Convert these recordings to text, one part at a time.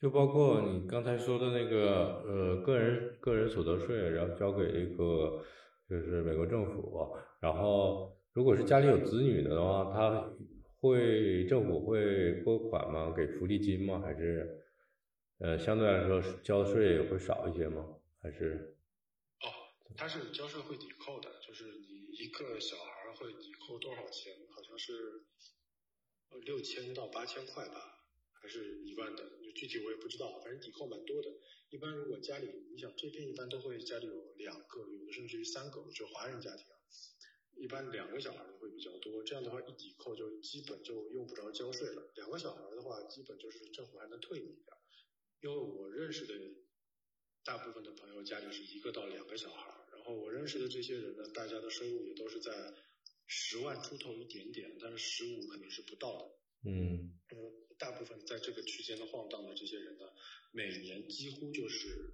就包括你刚才说的那个呃个人个人所得税，然后交给一个就是美国政府，然后如果是家里有子女的话，他会政府会拨款吗？给福利金吗？还是呃相对来说交税会少一些吗？还是？哦，他是交税会抵扣的，就是你一个小孩会抵扣多少钱？好像是六千到八千块吧。还是一万的，具体我也不知道，反正抵扣蛮多的。一般如果家里，你想这边一般都会家里有两个，有的甚至于三个，就华人家庭，一般两个小孩的会比较多。这样的话一抵扣就基本就用不着交税了。两个小孩的话，基本就是政府还能退你一点。因为我认识的大部分的朋友家里是一个到两个小孩，然后我认识的这些人呢，大家的收入也都是在十万出头一点点，但是十五肯定是不到的。嗯。大部分在这个区间的晃荡的这些人呢，每年几乎就是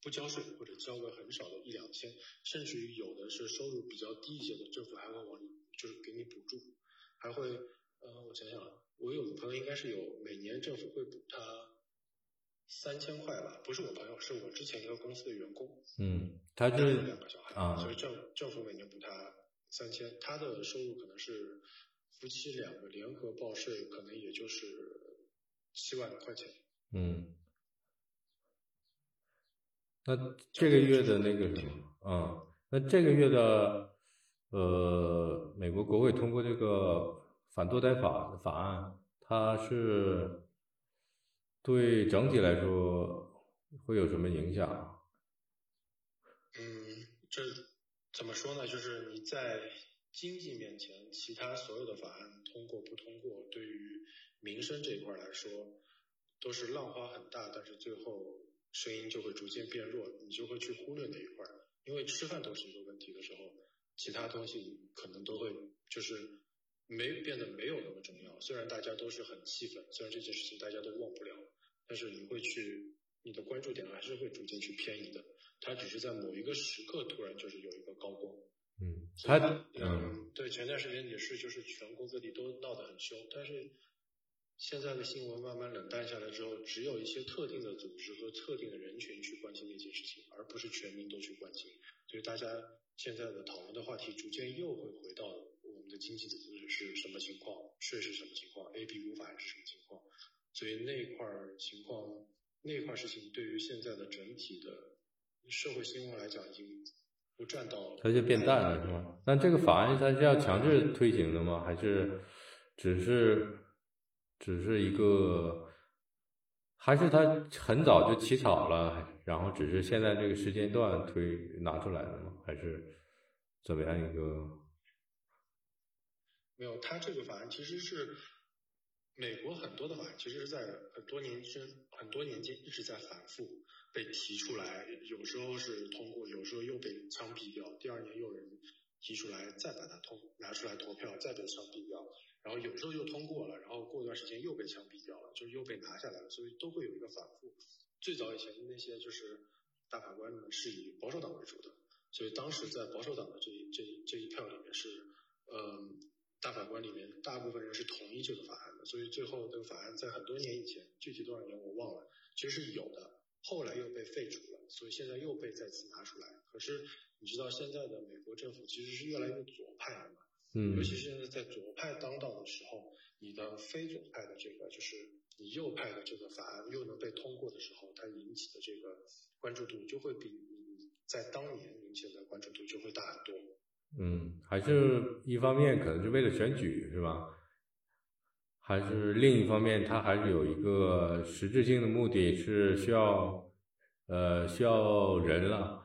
不交税或者交个很少的一两千，甚至于有的是收入比较低一些的，政府还会往里就是给你补助，还会呃我想想，我有个朋友应该是有每年政府会补他三千块吧，不是我朋友，是我之前一个公司的员工，嗯，他是两个小孩啊，所以政政府每年补他三千，他的收入可能是。夫妻两个联合报税，可能也就是七万块钱。嗯，那这个月的那个什么，啊，那这个月的呃，美国国会通过这个反堕胎法法案，它是对整体来说会有什么影响？嗯，这怎么说呢？就是你在。经济面前，其他所有的法案通过不通过，对于民生这一块来说，都是浪花很大，但是最后声音就会逐渐变弱，你就会去忽略那一块，因为吃饭都是一个问题的时候，其他东西可能都会就是没变得没有那么重要。虽然大家都是很气愤，虽然这件事情大家都忘不了，但是你会去你的关注点还是会逐渐去偏移的。它只是在某一个时刻突然就是有一个高光。嗯，他嗯，对，前段时间也是，就是全国各地都闹得很凶，但是现在的新闻慢慢冷淡下来之后，只有一些特定的组织和特定的人群去关心那些事情，而不是全民都去关心，所以大家现在的讨论的话题逐渐又会回到我们的经济的是什么情况，税是什么情况，A B 无法是什么情况，所以那块情况那块事情对于现在的整体的社会新闻来讲已经。不占到，它就变淡了，是吗？那这个法案它是要强制推行的吗？还是只是只是一个，还是它很早就起草了，然后只是现在这个时间段推拿出来的吗？还是怎么样一个？没有，它这个法案其实是美国很多的法案，其实是在很多年间很多年间一直在反复。被提出来，有时候是通过，有时候又被枪毙掉。第二年又有人提出来，再把它通拿出来投票，再被枪毙掉。然后有时候又通过了，然后过一段时间又被枪毙掉了，就是又被拿下来了。所以都会有一个反复。最早以前的那些就是大法官们是以保守党为主的，所以当时在保守党的这一这这一票里面是，嗯，大法官里面大部分人是同意这个法案的。所以最后这个法案在很多年以前，具体多少年我忘了，其实是有的。后来又被废除了，所以现在又被再次拿出来。可是你知道现在的美国政府其实是越来越左派了嘛？嗯。尤其是现在在左派当道的时候，你的非左派的这个就是你右派的这个法案又能被通过的时候，它引起的这个关注度就会比你在当年引起的关注度就会大很多。嗯，还是一方面可能是为了选举是吧？还是另一方面，它还是有一个实质性的目的，是需要，呃，需要人了，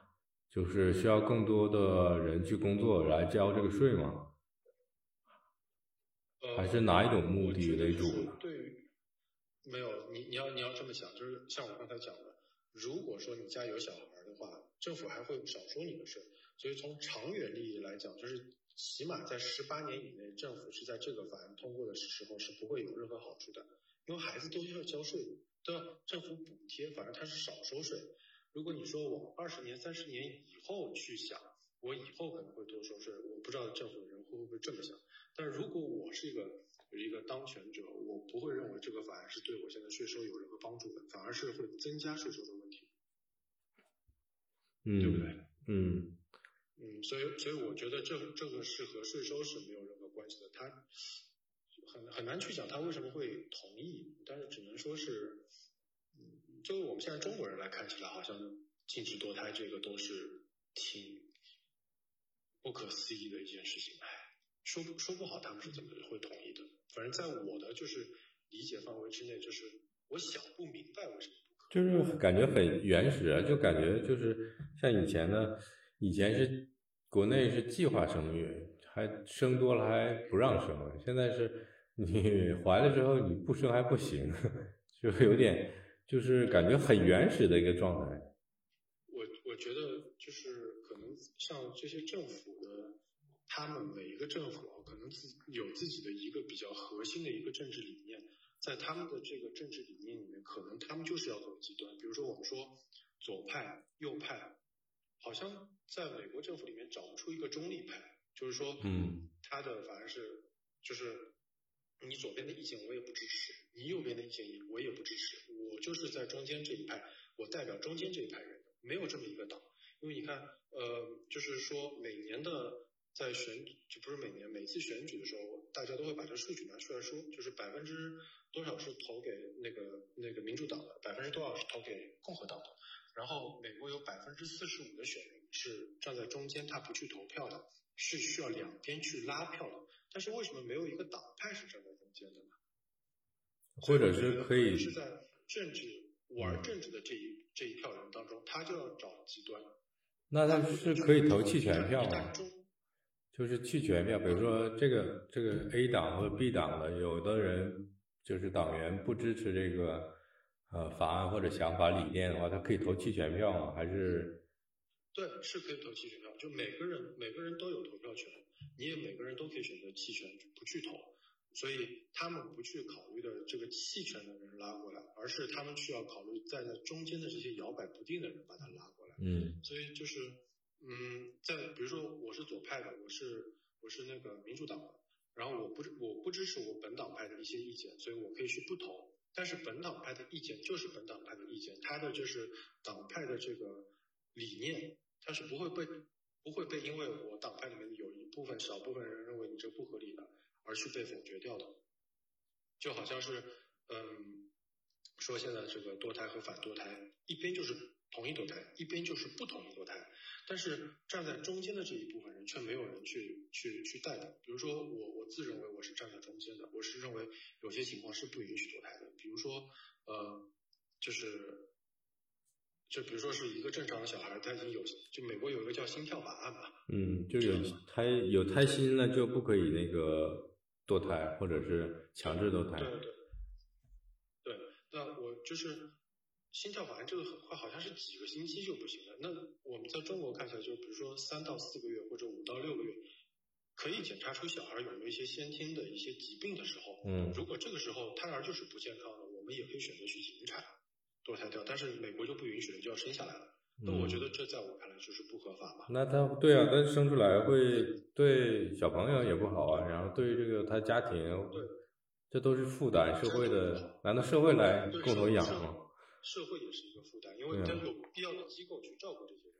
就是需要更多的人去工作来交这个税吗？还是哪一种目的为主？对，没有，你你要你要这么想，就是像我刚才讲的，如果说你家有小孩的话，政府还会少收你的税，所以从长远利益来讲，就是。起码在十八年以内，政府是在这个法案通过的时候是不会有任何好处的，因为孩子都要交税，都要政府补贴，反正他是少收税。如果你说我二十年、三十年以后去想，我以后可能会多收税，我不知道政府的人会不会这么想。但是如果我是一个一个当权者，我不会认为这个法案是对我现在税收有任何帮助的，反而是会增加税收的问题，嗯，对不对？嗯嗯，所以所以我觉得这这个是和税收是没有任何关系的，他很很难去讲他为什么会同意，但是只能说是，嗯，作为我们现在中国人来看起来，好像禁止堕胎这个都是挺不可思议的一件事情，哎，说不说不好他们是怎么会同意的，反正在我的就是理解范围之内，就是我想不明白为什么不可。就是感觉很原始啊，就感觉就是像以前的，以前是国内是计划生育，还生多了还不让生，现在是你 怀了之后你不生还不行，就有点就是感觉很原始的一个状态。我我觉得就是可能像这些政府的，他们每一个政府啊可能自有自己的一个比较核心的一个政治理念，在他们的这个政治理念里面，可能他们就是要走极端。比如说我们说左派、右派，好像在美国政府里面找不出一个中立派，就是说，嗯，他的反而是就是你左边的意见我也不支持，你右边的意见我也不支持，我就是在中间这一派，我代表中间这一派人，没有这么一个党。因为你看，呃，就是说每年的在选，就不是每年，每次选举的时候，大家都会把这数据拿出来说，就是百分之多少是投给那个那个民主党的，百分之多少是投给共和党的。然后美国有百分之四十五的选民是站在中间，他不去投票的，是需要两边去拉票的。但是为什么没有一个党派是站在中间的呢？或者是可以是在政治玩政治的这一这一票人当中，他就要找极端。那他是可以投弃权票吗？就是弃权票，比如说这个这个 A 党或者 B 党的，有的人就是党员不支持这个呃法案或者想法理念的话，他可以投弃权票吗？还是对，是可以投弃权票，就每个人每个人都有投票权，你也每个人都可以选择弃权不去投，所以他们不去考虑的这个弃权的人拉过来，而是他们需要考虑站在中间的这些摇摆不定的人把他拉过来。嗯所以就是，嗯，在比如说我是左派的，我是我是那个民主党的，然后我不支我不支持我本党派的一些意见，所以我可以去不投。但是本党派的意见就是本党派的意见，他的就是党派的这个理念，他是不会被不会被因为我党派里面有一部分少部分人认为你这不合理的而去被否决掉的，就好像是嗯说现在这个堕胎和反堕胎，一边就是同意堕胎，一边就是不同意堕胎，但是站在中间的这一部分人却没有人去去去代表。比如说我我自认为我是站在中间的，我是认为有些情况是不允许堕胎的，比如说呃就是就比如说是一个正常的小孩，他已经有就美国有一个叫心跳法案嘛，嗯，就有胎有胎心了就不可以那个堕胎，或者是强制堕胎。对对对，那我就是心跳法案这个很快，好像是几个星期就不行了。那我们在中国看起来，就比如说三到四个月或者五到六个月，可以检查出小孩有没有一些先天的一些疾病的时候，嗯如果这个时候胎儿就是不健康的，我们也可以选择去引产堕胎掉，但是美国就不允许了，就要生下来了。那我觉得这在我看来就是不合法嘛。那他对啊，他生出来会对小朋友也不好啊，然后对这个他家庭，对，这都是负担，社会的，难道社会来共同养吗？社会也是一个负担，因为对啊它有必要的机构去照顾这些人，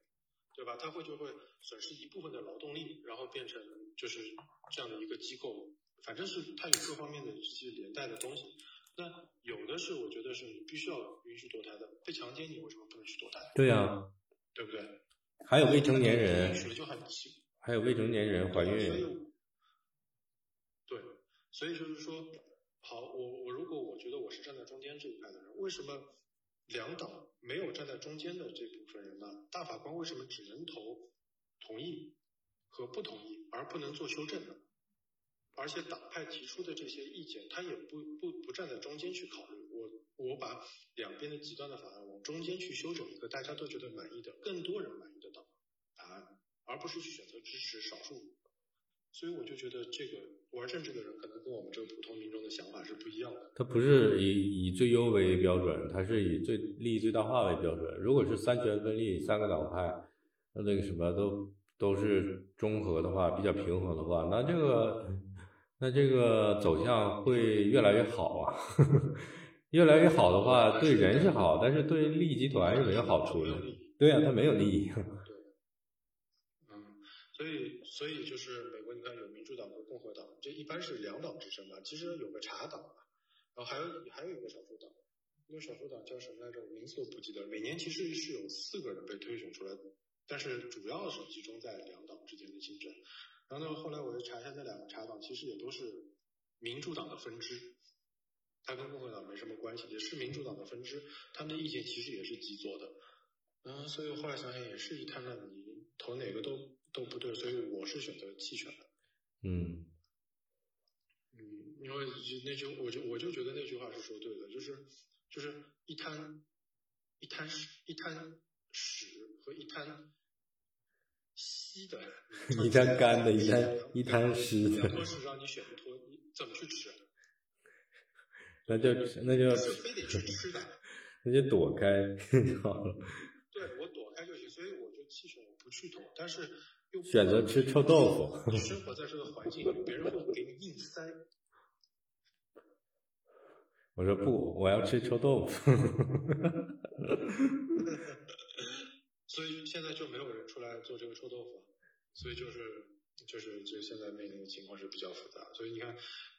对吧？他会就会损失一部分的劳动力，然后变成就是这样的一个机构，反正是它有各方面的这些连带的东西。那有的是我觉得是你必须要允许堕胎的，被强奸你为什么不能去堕胎？对呀、对不对？还有未成年人，许了就很奇还有未成年人怀孕，对，所以就是说，好，我我如果我觉得我是站在中间这一派的人，为什么两党没有站在中间的这部分人呢？大法官为什么只能投同意和不同意，而不能做修正呢？而且党派提出的这些意见，他也不不不站在中间去考虑。我我把两边的极端的法案往中间去修整一个大家都觉得满意的、更多人满意的党答案，而不是去选择支持少数。所以我就觉得这个玩政治的人可能跟我们这个普通民众的想法是不一样的。他不是以以最优为标准，他是以最利益最大化为标准。如果是三权分立，三个党派，那那个什么都都是中和的话，比较平衡的话，那这个那这个走向会越来越好啊？越来越好的话，对人是好，但是对利益集团是没有好处的。对呀，他没有利益。对，嗯，所以所以就是你看有民主党和共和党，这一般是两党之争嘛。其实有个茶党嘛，然后还有还有一个少数党，那个少数党叫什么来着？名字都不记得。每年其实是有四个人被推选出来，但是主要是集中在两党之间的竞争。然后呢，后来我又查一下，那两个茶党其实也都是民主党的分支，它跟共和党没什么关系，也是民主党的分支，他们的意见其实也是极左的。嗯，所以后来想想也是一摊烂泥，投哪个都都不对，所以我是选择弃权的。嗯，嗯，因为那句我就我就觉得那句话是说对的，就是就是一滩一滩屎一滩屎和一滩。稀的，一滩干的，一滩一滩湿的。托是让你选脱，你怎么去吃？那就那就非得去吃的，那就躲开 好了。对我躲开就行，所以我就弃权，我不去投。但是又选择吃臭豆腐。生活在这个环境里，别人会给你硬塞。我说不，我要吃臭豆腐。所以现在就没有人出来做这个臭豆腐，所以就是就是就现在面临的情况是比较复杂。所以你看，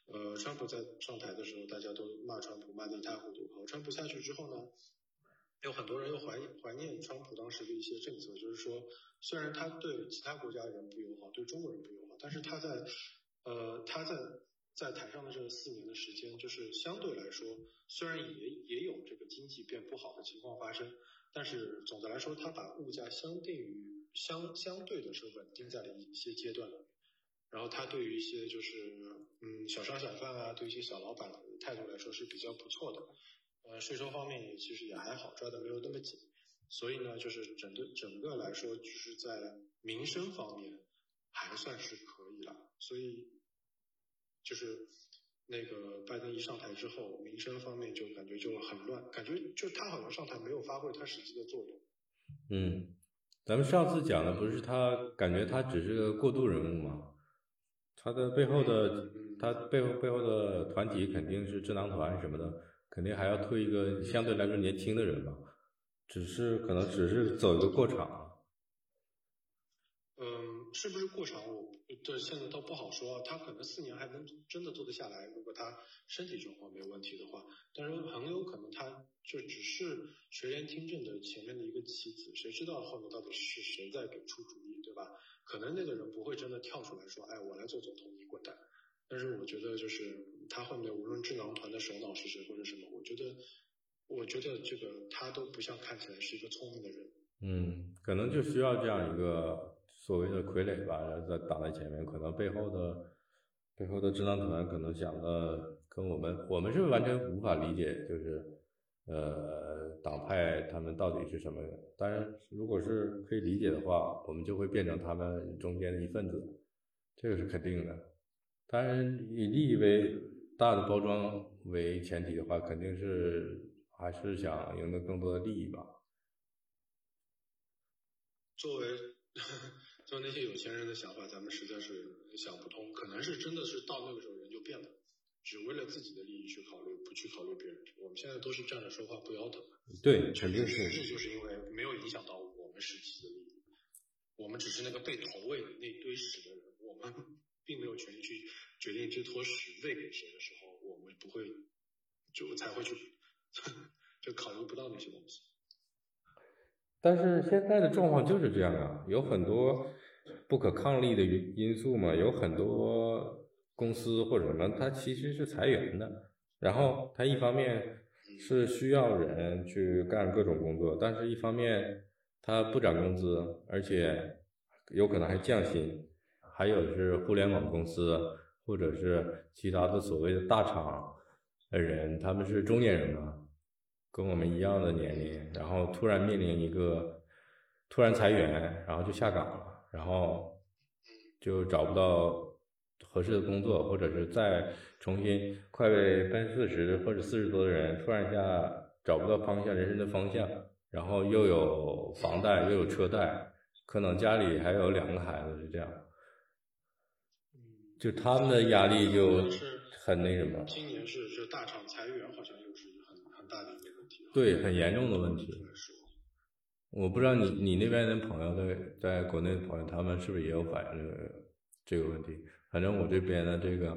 呃，川普在上台的时候，大家都骂川普骂得一塌糊涂。好，川普下去之后呢，有很多人又怀怀念川普当时的一些政策，就是说，虽然他对其他国家人不友好，对中国人不友好，但是他在呃他在在台上的这四年的时间，就是相对来说，虽然也也有这个经济变不好的情况发生。但是总的来说，他把物价相对于相相对的是稳定在了一些阶段，然后他对于一些就是嗯小商小贩啊，对一些小老板的态度来说是比较不错的，呃税收方面也其实也还好，抓的没有那么紧，所以呢就是整个整个来说就是在民生方面还算是可以了，所以就是。那个拜登一上台之后，民生方面就感觉就很乱，感觉就他好像上台没有发挥他实际的作用。嗯，咱们上次讲的不是他，感觉他只是个过渡人物吗？他的背后的，他背后背后的团体肯定是智囊团什么的，肯定还要推一个相对来说年轻的人吧？只是可能只是走一个过场。嗯，是不是过场？我。对，现在倒不好说，他可能四年还能真的做得下来，如果他身体状况没有问题的话。但是很有可能他就只是垂帘听政的前面的一个棋子，谁知道后面到底是谁在给出主意，对吧？可能那个人不会真的跳出来说，哎，我来做总统，你滚蛋。但是我觉得就是他后面无论智囊团的首脑是谁或者什么，我觉得，我觉得这个他都不像看起来是一个聪明的人。嗯，可能就需要这样一个。所谓的傀儡吧，然后在挡在前面，可能背后的背后的智囊团可能想的跟我们，我们是完全无法理解，就是呃党派他们到底是什么人。当然，如果是可以理解的话，我们就会变成他们中间的一份子，这个是肯定的。当然，以利益为大的包装为前提的话，肯定是还是想赢得更多的利益吧。作为。就那些有钱人的想法，咱们实在是想不通。可能是真的是到那个时候人就变了，只为了自己的利益去考虑，不去考虑别人。我们现在都是站着说话不腰疼。对，肯定是。这就是因为没有影响到我们实际的利益，我们只是那个被投喂的那堆屎的人，我们并没有权利去决定这坨屎喂给谁的时候，我们不会就才会去就考虑不到那些东西。但是现在的状况就是这样啊，有很多不可抗力的因因素嘛，有很多公司或者什么，它其实是裁员的，然后它一方面是需要人去干各种工作，但是一方面它不涨工资，而且有可能还降薪，还有是互联网公司或者是其他的所谓的大厂的人，他们是中年人嘛。跟我们一样的年龄，然后突然面临一个突然裁员，然后就下岗了，然后就找不到合适的工作，或者是再重新快被奔四十或者四十多的人，突然一下找不到方向，人生的方向，然后又有房贷又有车贷，可能家里还有两个孩子，是这样。就他们的压力就很那什么。今年是是大厂裁员，好像又是很很大的一个问题。对，很严重的问题。我不知道你你那边的朋友在在国内的朋友，他们是不是也有反映这个这个问题？反正我这边的这个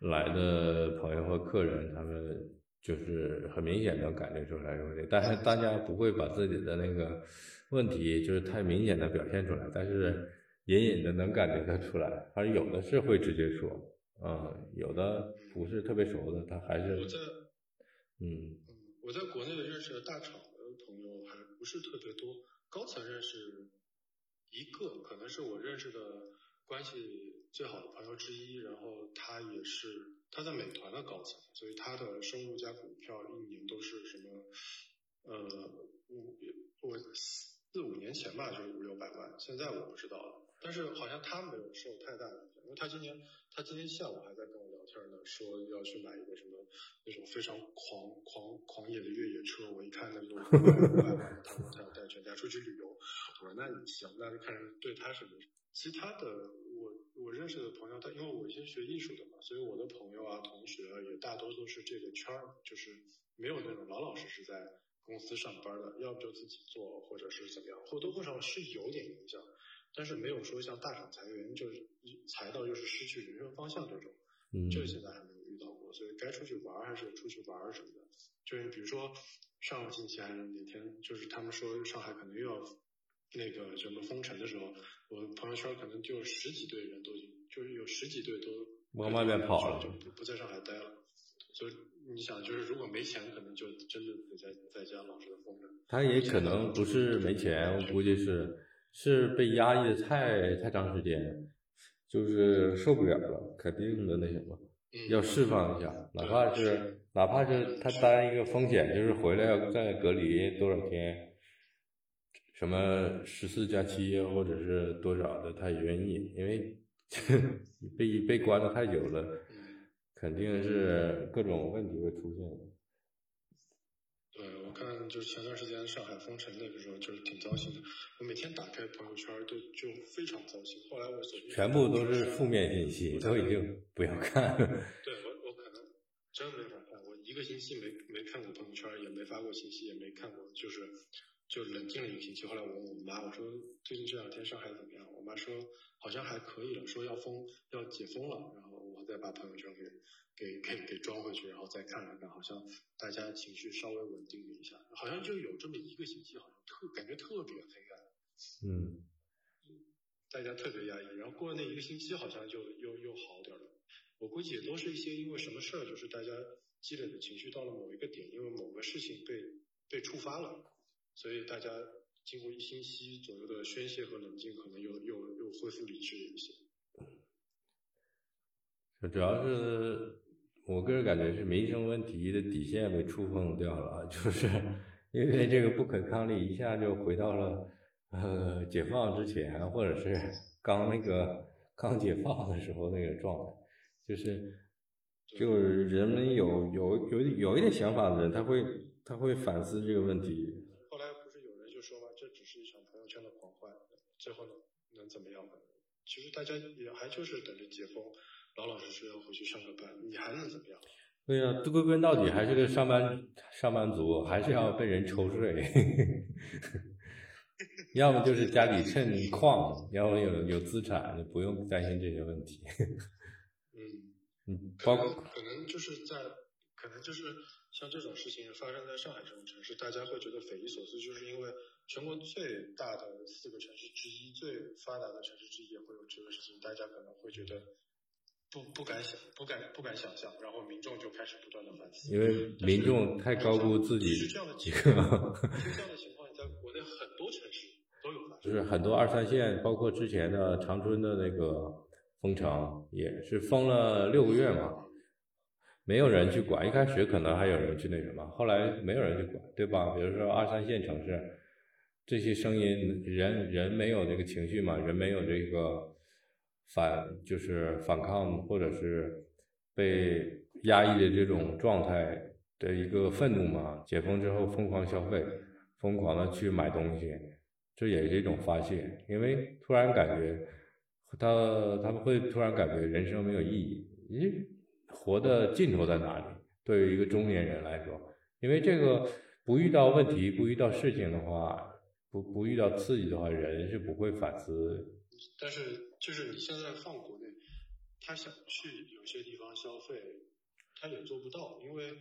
来的朋友和客人，他们就是很明显能感觉出来这个问题，但是大家不会把自己的那个问题就是太明显的表现出来，但是隐隐的能感觉得出来。反正有的是会直接说，嗯，有的不是特别熟的，他还是我在嗯，我在国内认识的大厂的朋友还不是特别多，高层认识一个，可能是我认识的。关系最好的朋友之一，然后他也是他在美团的高层，所以他的收入加股票一年都是什么，呃五我四五年前吧就是五六百万，现在我不知道了，但是好像他没有受太大影响，因为他今年他今天下午还在跟我聊天呢，说要去买一个什么那种非常狂狂狂野的越野车，我一看那个，他说他要带全家出去旅游，我说那你行，那就看对他是。其他的，我我认识的朋友，他因为我以前学艺术的嘛，所以我的朋友啊、同学啊，也大多都是这个圈儿，就是没有那种老老实实在公司上班的，要不就自己做，或者是怎么样，或多或少是有点影响，但是没有说像大厂裁员，就是裁到就是失去人生方向这种，嗯，这现在还没有遇到过，所以该出去玩还是出去玩什么的，就是比如说上个星期还是哪天，就是他们说上海可能又要。那个什么封城的时候，我朋友圈可能就十几队人都已经，就是有十几队都往外面跑了，就不不在上海待了。所以你想，就是如果没钱，可能就真的得在在家老实的封着。他也可能不是没钱，我估计是是被压抑的太太长时间，就是受不了了，肯定的那什么，要释放一下，哪怕是哪怕是他担一个风险，就是回来要再隔离多少天。什么十四加七或者是多少的，他也愿意，因为 被被关的太久了，肯定是各种问题会出现。对，我看就是前段时间上海封城那个时候，就是挺糟心的。我每天打开朋友圈都就非常糟心。后来我全部都是负面信息，都已经不要看。对我我可能真没法看，我一个星期没没看过朋友圈，也没发过信息，也没看过，就是。就冷静了一个星期，后来我问我妈，我说最近这两天上海怎么样？我妈说好像还可以了，说要封要解封了，然再把朋友圈给给给给装回去，然后再看了看，好像大家情绪稍微稳定了一下，好像就有这么一个星期，好像特感觉特别黑暗，嗯，大家特别压抑，然后过了那一个星期，好像就又又好点了。我估计也都是一些因为什么事儿，就是大家积累的情绪到了某一个点，因为某个事情被被触发了。所以大家经过一星期左右的宣泄和冷静，可能又又又恢复理智了一些。主要是我个人感觉是民生问题的底线被触碰掉了，就是因为这个不可抗力一下就回到了呃解放之前，或者是刚那个刚解放的时候那个状态，就是就是人们有有有有一点想法的人，他会他会反思这个问题。后来不是有人就说嘛，这只是一场朋友圈的狂欢最后能，能怎么样呢？其实大家也还就是等着解封，老老实实要回去上个班，你还能怎么样？对呀，归根到底还是个上班上班族，还是要被人抽税。要么就是家里趁矿，要么有有资产，你不用担心这些问题。嗯嗯，包括可能就是在，可能就是像这种事情发生在上海这种城市，大家会觉得匪夷所思，就是因为。全国最大的四个城市之一、最发达的城市之一也会有这个事情，大家可能会觉得不不敢想、不敢不敢想象，然后民众就开始不断的反思。因为民众太高估自己。是这样的情况，这样的情况在国内很多城市都有发生。就是很多二三线，包括之前的长春的那个封城，也是封了六个月嘛，没有人去管。一开始可能还有人去那什么，后来没有人去管，对吧？比如说二三线城市。这些声音，人人没有这个情绪嘛？人没有这个反，就是反抗或者是被压抑的这种状态的一个愤怒嘛？解封之后疯狂消费，疯狂的去买东西，这也是一种发泄。因为突然感觉他他们会突然感觉人生没有意义，咦，活的尽头在哪里？对于一个中年人来说，因为这个不遇到问题、不遇到事情的话，不不遇到刺激的话，人是不会反思。但是就是你现在放国内，他想去有些地方消费，他也做不到，因为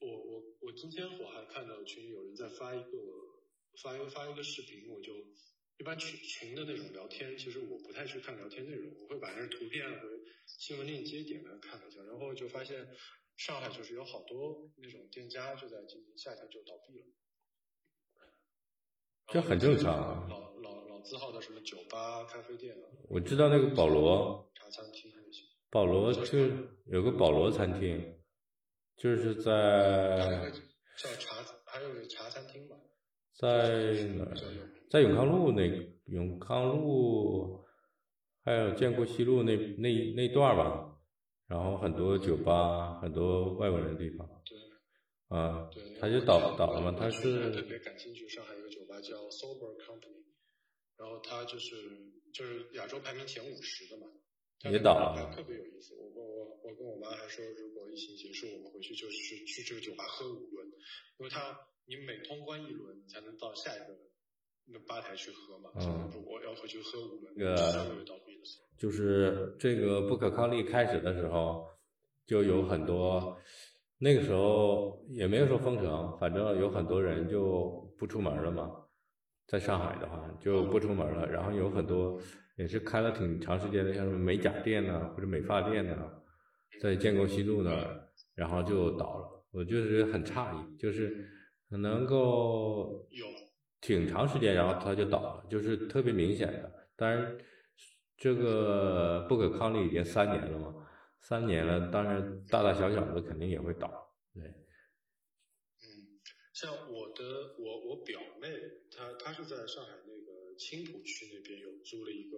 我我我今天我还看到群里有人在发一个发一个发一个视频，我就。一般群群的那种聊天，其实我不太去看聊天内容，我会把那图片和新闻链接点开看一下，然后就发现上海就是有好多那种店家就在今年夏天就倒闭了，这很正常。老老老字号的什么酒吧、咖啡店，我知道那个保罗茶餐厅那些。保罗就有个保罗餐厅，就是在叫茶，还有茶餐厅吧。在哪？在永康路那永康路，还有建国西路那那那段吧，然后很多酒吧，很多外国人的地方。对。啊。对。他就倒倒了嘛？他是。特别感兴趣，上海叫 Sober Company，然后他就是就是亚洲排名前五十的嘛。也倒了。特别有意思，我跟我我跟我妈还说，如果疫情结束，我们回去就是去这个酒吧喝五轮，因为它你每通关一轮，你才能到下一个。那吧台去喝嘛？嗯，我要回去喝五轮。那个就是这个不可抗力开始的时候，就有很多，那个时候也没有说封城，反正有很多人就不出门了嘛。在上海的话就不出门了，然后有很多也是开了挺长时间的，像什么美甲店呐，或者美发店呐，在建国西路那儿，然后就倒了。我就是很诧异，就是能够有。挺长时间，然后它就倒了，就是特别明显的。当然，这个不可抗力已经三年了嘛，三年了，当然大大小小的肯定也会倒。对。嗯，像我的我我表妹，她她是在上海那个青浦区那边有租了一个，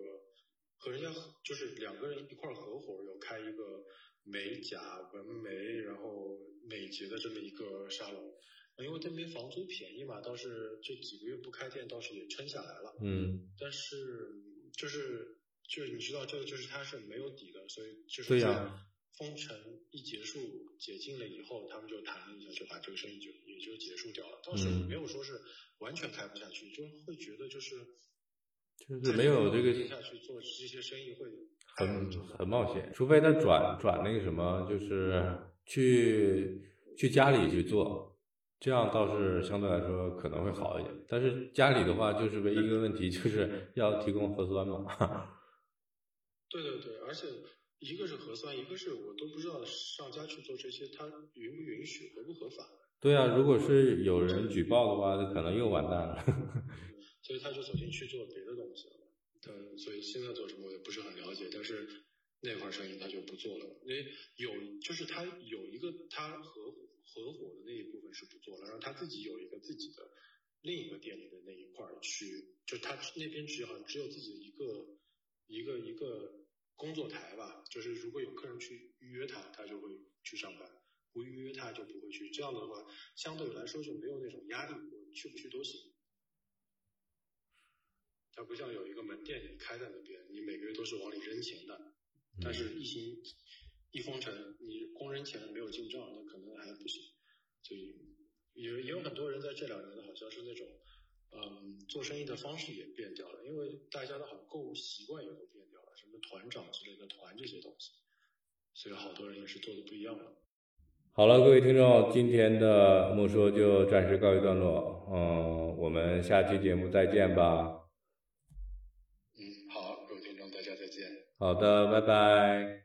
和人家就是两个人一块合伙有开一个美甲、纹眉，然后美睫的这么一个沙龙。因为这边房租便宜嘛，倒是这几个月不开店，倒是也撑下来了。嗯。但是就是就是你知道，这个就是它是没有底的，所以就是对呀。封城一结束解禁了以后，他们就谈了一下，就把这个生意就也就结束掉了。倒是没有说是完全开不下去，就会觉得就是就是没有这个下去做这些生意会很很冒险，除非他转转那个什么，就是去去家里去做。这样倒是相对来说可能会好一点，但是家里的话就是唯一一个问题，就是 要提供核酸嘛。对对对，而且一个是核酸，一个是我都不知道上家去做这些，他允不允许，合不合法？对啊，如果是有人举报的话，那可能又完蛋了。所以他就走进去做别的东西了。他所以现在做什么我也不是很了解，但是那块生意他就不做了。因为有就是他有一个他合。合伙的那一部分是不做了，然后他自己有一个自己的另一个店里的那一块去，就他那边只好像只有自己的一个一个一个工作台吧，就是如果有客人去预约他，他就会去上班；不预约他就不会去。这样的话，相对来说就没有那种压力，我去不去都行。它不像有一个门店你开在那边，你每个月都是往里扔钱的，但是疫情。一封城，你光扔钱没有进账，那可能还不行。所以也也有很多人在这两年的好像是那种，嗯，做生意的方式也变掉了，因为大家的好像购物习惯也都变掉了，什么团长之类的团这些东西，所以好多人也是做的不一样了。好了，各位听众，今天的莫说就暂时告一段落，嗯，我们下期节目再见吧。嗯，好，各位听众，大家再见。好的，拜拜。